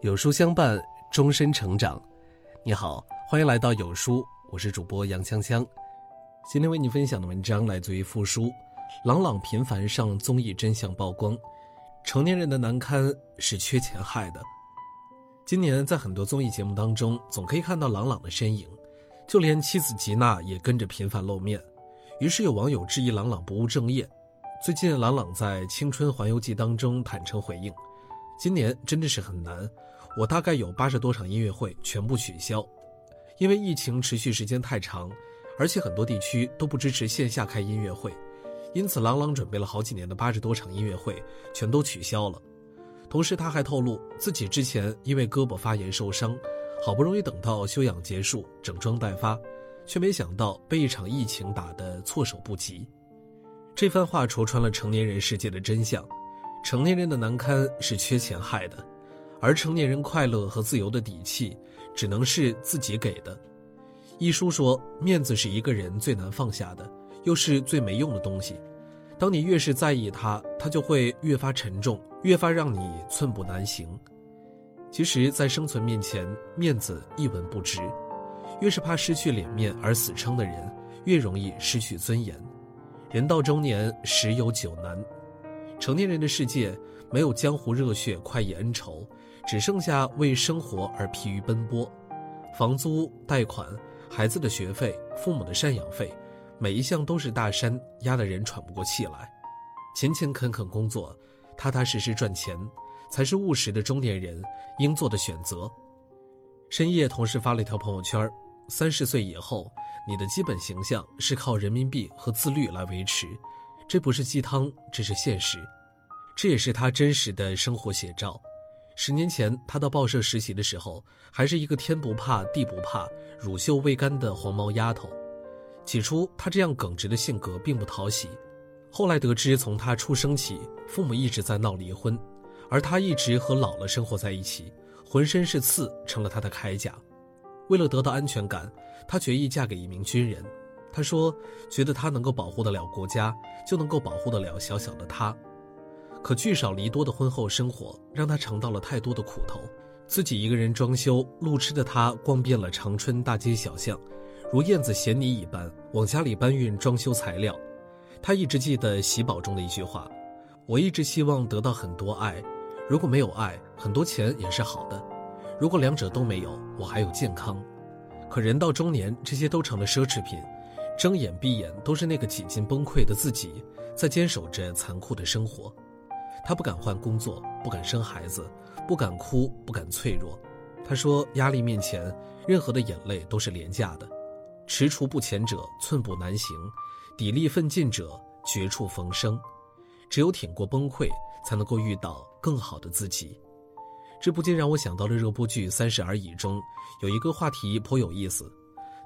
有书相伴，终身成长。你好，欢迎来到有书，我是主播杨锵锵。今天为你分享的文章来自于复书。朗朗频繁上综艺真相曝光，成年人的难堪是缺钱害的。今年在很多综艺节目当中，总可以看到朗朗的身影，就连妻子吉娜也跟着频繁露面。于是有网友质疑朗朗不务正业。最近，朗朗在《青春环游记》当中坦诚回应。今年真的是很难，我大概有八十多场音乐会全部取消，因为疫情持续时间太长，而且很多地区都不支持线下开音乐会，因此郎朗准备了好几年的八十多场音乐会全都取消了。同时，他还透露自己之前因为胳膊发炎受伤，好不容易等到休养结束整装待发，却没想到被一场疫情打得措手不及。这番话戳穿了成年人世界的真相。成年人的难堪是缺钱害的，而成年人快乐和自由的底气，只能是自己给的。一书说，面子是一个人最难放下的，又是最没用的东西。当你越是在意它，它就会越发沉重，越发让你寸步难行。其实，在生存面前，面子一文不值。越是怕失去脸面而死撑的人，越容易失去尊严。人到中年，十有九难。成年人的世界没有江湖热血、快意恩仇，只剩下为生活而疲于奔波。房租、贷款、孩子的学费、父母的赡养费，每一项都是大山，压得人喘不过气来。勤勤恳恳工作，踏踏实实赚钱，才是务实的中年人应做的选择。深夜，同事发了一条朋友圈：三十岁以后，你的基本形象是靠人民币和自律来维持。这不是鸡汤，这是现实，这也是他真实的生活写照。十年前，他到报社实习的时候，还是一个天不怕地不怕、乳臭未干的黄毛丫头。起初，他这样耿直的性格并不讨喜。后来得知，从他出生起，父母一直在闹离婚，而他一直和姥姥生活在一起，浑身是刺，成了他的铠甲。为了得到安全感，他决意嫁给一名军人。他说：“觉得他能够保护得了国家，就能够保护得了小小的他。可聚少离多的婚后生活让他尝到了太多的苦头。自己一个人装修，路痴的他逛遍了长春大街小巷，如燕子衔泥一般往家里搬运装修材料。他一直记得喜宝中的一句话：‘我一直希望得到很多爱，如果没有爱，很多钱也是好的；如果两者都没有，我还有健康。’可人到中年，这些都成了奢侈品。”睁眼闭眼都是那个几近崩溃的自己，在坚守着残酷的生活。他不敢换工作，不敢生孩子，不敢哭，不敢脆弱。他说：“压力面前，任何的眼泪都是廉价的。踟蹰不前者，寸步难行；砥砺奋进者，绝处逢生。只有挺过崩溃，才能够遇到更好的自己。”这不禁让我想到了热播剧《三十而已》中有一个话题颇有意思。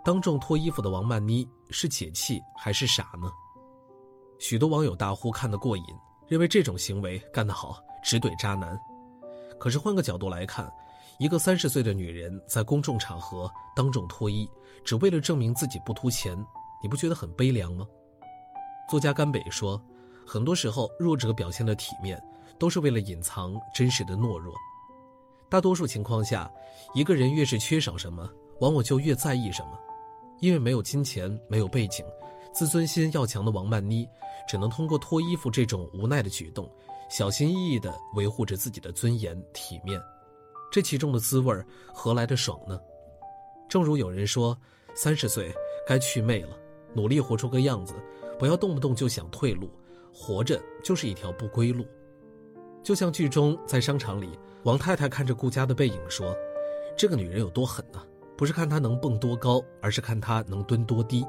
当众脱衣服的王曼妮是解气还是傻呢？许多网友大呼看得过瘾，认为这种行为干得好，直怼渣男。可是换个角度来看，一个三十岁的女人在公众场合当众脱衣，只为了证明自己不图钱，你不觉得很悲凉吗？作家甘北说，很多时候弱者表现的体面，都是为了隐藏真实的懦弱。大多数情况下，一个人越是缺少什么，往往就越在意什么。因为没有金钱，没有背景，自尊心要强的王曼妮，只能通过脱衣服这种无奈的举动，小心翼翼地维护着自己的尊严体面。这其中的滋味何来的爽呢？正如有人说，三十岁该去魅了，努力活出个样子，不要动不动就想退路。活着就是一条不归路。就像剧中在商场里，王太太看着顾家的背影说：“这个女人有多狠呢？”不是看他能蹦多高，而是看他能蹲多低。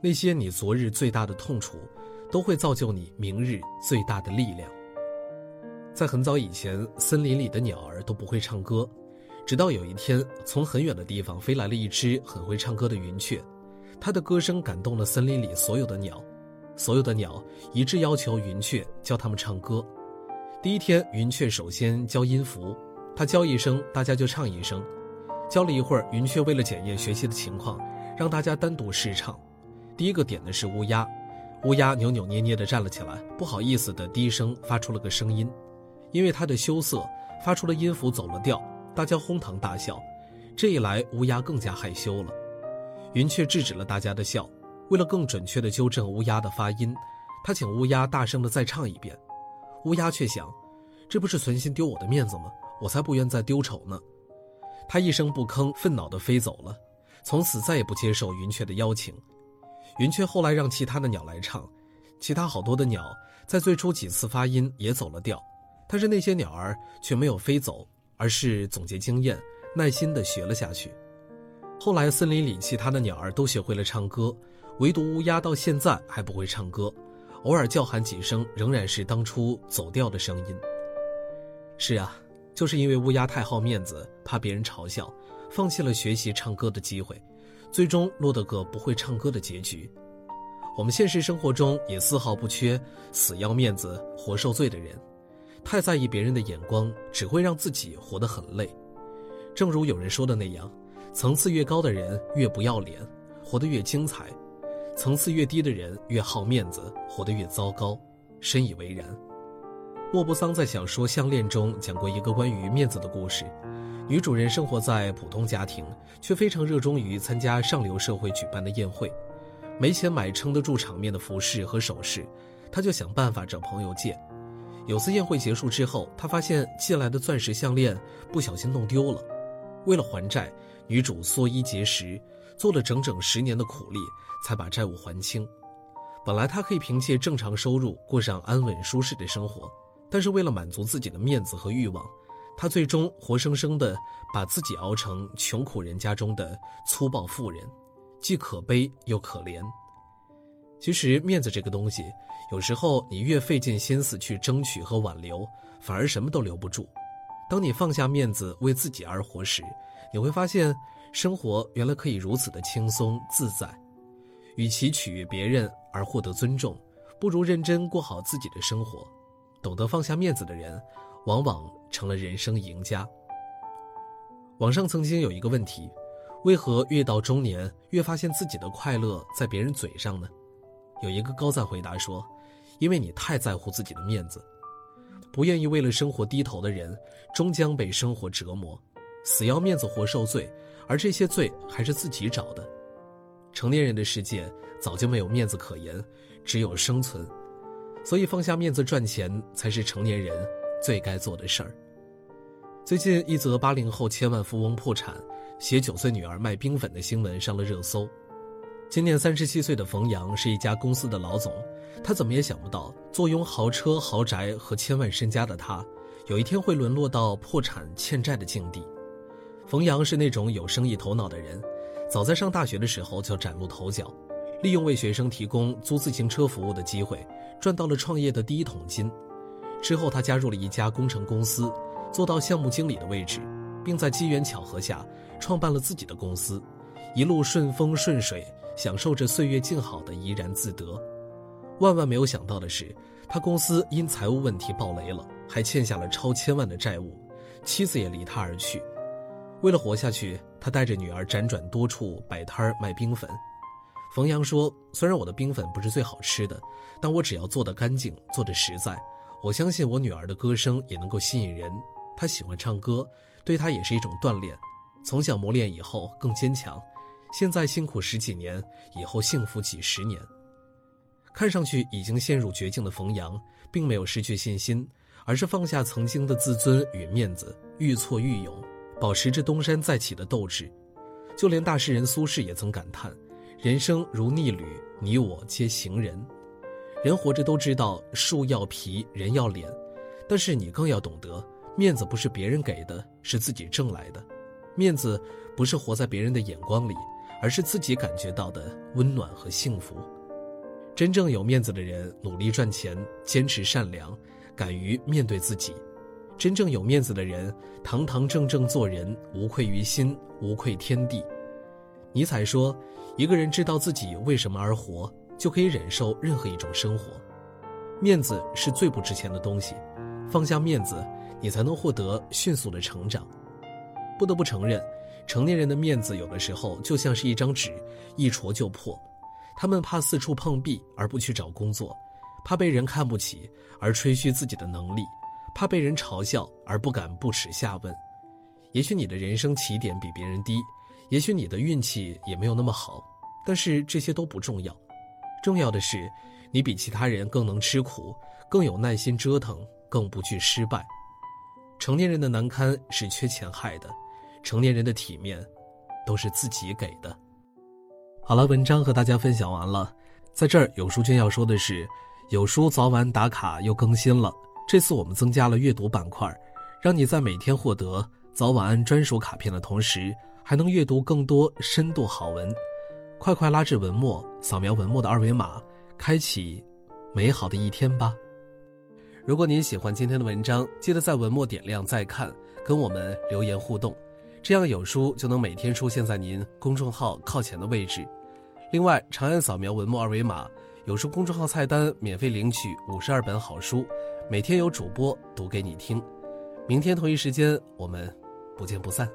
那些你昨日最大的痛楚，都会造就你明日最大的力量。在很早以前，森林里的鸟儿都不会唱歌，直到有一天，从很远的地方飞来了一只很会唱歌的云雀，它的歌声感动了森林里所有的鸟，所有的鸟一致要求云雀教他们唱歌。第一天，云雀首先教音符，它教一声，大家就唱一声。教了一会儿，云雀为了检验学习的情况，让大家单独试唱。第一个点的是乌鸦，乌鸦扭扭捏捏地站了起来，不好意思的低声发出了个声音。因为他的羞涩，发出了音符走了调，大家哄堂大笑。这一来，乌鸦更加害羞了。云雀制止了大家的笑，为了更准确地纠正乌鸦的发音，他请乌鸦大声地再唱一遍。乌鸦却想，这不是存心丢我的面子吗？我才不愿再丢丑呢。他一声不吭，愤恼地飞走了，从此再也不接受云雀的邀请。云雀后来让其他的鸟来唱，其他好多的鸟在最初几次发音也走了调，但是那些鸟儿却没有飞走，而是总结经验。耐心地学了下去。后来，森林里其他的鸟儿都学会了唱歌，唯独乌鸦到现在还不会唱歌，偶尔叫喊几声，仍然是当初走调的声音。是啊，就是因为乌鸦太好面子，怕别人嘲笑，放弃了学习唱歌的机会，最终落得个不会唱歌的结局。我们现实生活中也丝毫不缺死要面子活受罪的人，太在意别人的眼光，只会让自己活得很累。正如有人说的那样，层次越高的人越不要脸，活得越精彩；层次越低的人越好面子，活得越糟糕。深以为然。莫泊桑在小说《项链》中讲过一个关于面子的故事：女主人生活在普通家庭，却非常热衷于参加上流社会举办的宴会。没钱买撑得住场面的服饰和首饰，她就想办法找朋友借。有次宴会结束之后，她发现借来的钻石项链不小心弄丢了。为了还债，女主缩衣节食，做了整整十年的苦力，才把债务还清。本来她可以凭借正常收入过上安稳舒适的生活，但是为了满足自己的面子和欲望，他最终活生生的把自己熬成穷苦人家中的粗暴妇人，既可悲又可怜。其实面子这个东西，有时候你越费尽心思去争取和挽留，反而什么都留不住。当你放下面子为自己而活时，你会发现生活原来可以如此的轻松自在。与其取悦别人而获得尊重，不如认真过好自己的生活。懂得放下面子的人，往往成了人生赢家。网上曾经有一个问题：为何越到中年越发现自己的快乐在别人嘴上呢？有一个高赞回答说：“因为你太在乎自己的面子。”不愿意为了生活低头的人，终将被生活折磨，死要面子活受罪，而这些罪还是自己找的。成年人的世界早就没有面子可言，只有生存，所以放下面子赚钱才是成年人最该做的事儿。最近一则八零后千万富翁破产，携九岁女儿卖冰粉的新闻上了热搜。今年三十七岁的冯阳是一家公司的老总。他怎么也想不到，坐拥豪车、豪宅和千万身家的他，有一天会沦落到破产欠债的境地。冯阳是那种有生意头脑的人，早在上大学的时候就崭露头角，利用为学生提供租自行车服务的机会，赚到了创业的第一桶金。之后，他加入了一家工程公司，做到项目经理的位置，并在机缘巧合下创办了自己的公司，一路顺风顺水，享受着岁月静好的怡然自得。万万没有想到的是，他公司因财务问题爆雷了，还欠下了超千万的债务，妻子也离他而去。为了活下去，他带着女儿辗转多处摆摊卖冰粉。冯阳说：“虽然我的冰粉不是最好吃的，但我只要做得干净，做得实在，我相信我女儿的歌声也能够吸引人。她喜欢唱歌，对她也是一种锻炼。从小磨练以后更坚强，现在辛苦十几年，以后幸福几十年。”看上去已经陷入绝境的冯阳，并没有失去信心，而是放下曾经的自尊与面子，愈挫愈勇，保持着东山再起的斗志。就连大诗人苏轼也曾感叹：“人生如逆旅，你我皆行人。”人活着都知道树要皮，人要脸，但是你更要懂得，面子不是别人给的，是自己挣来的。面子不是活在别人的眼光里，而是自己感觉到的温暖和幸福。真正有面子的人，努力赚钱，坚持善良，敢于面对自己；真正有面子的人，堂堂正正做人，无愧于心，无愧天地。尼采说：“一个人知道自己为什么而活，就可以忍受任何一种生活。”面子是最不值钱的东西，放下面子，你才能获得迅速的成长。不得不承认，成年人的面子有的时候就像是一张纸，一戳就破。他们怕四处碰壁而不去找工作，怕被人看不起而吹嘘自己的能力，怕被人嘲笑而不敢不耻下问。也许你的人生起点比别人低，也许你的运气也没有那么好，但是这些都不重要，重要的是，你比其他人更能吃苦，更有耐心折腾，更不惧失败。成年人的难堪是缺钱害的，成年人的体面，都是自己给的。好了，文章和大家分享完了，在这儿有书君要说的是，有书早晚打卡又更新了，这次我们增加了阅读板块，让你在每天获得。早晚安专属卡片的同时，还能阅读更多深度好文。快快拉至文末，扫描文末的二维码，开启美好的一天吧。如果您喜欢今天的文章，记得在文末点亮再看，跟我们留言互动，这样有书就能每天出现在您公众号靠前的位置。另外，长按扫描文末二维码，有书公众号菜单免费领取五十二本好书，每天有主播读给你听。明天同一时间，我们。不见不散。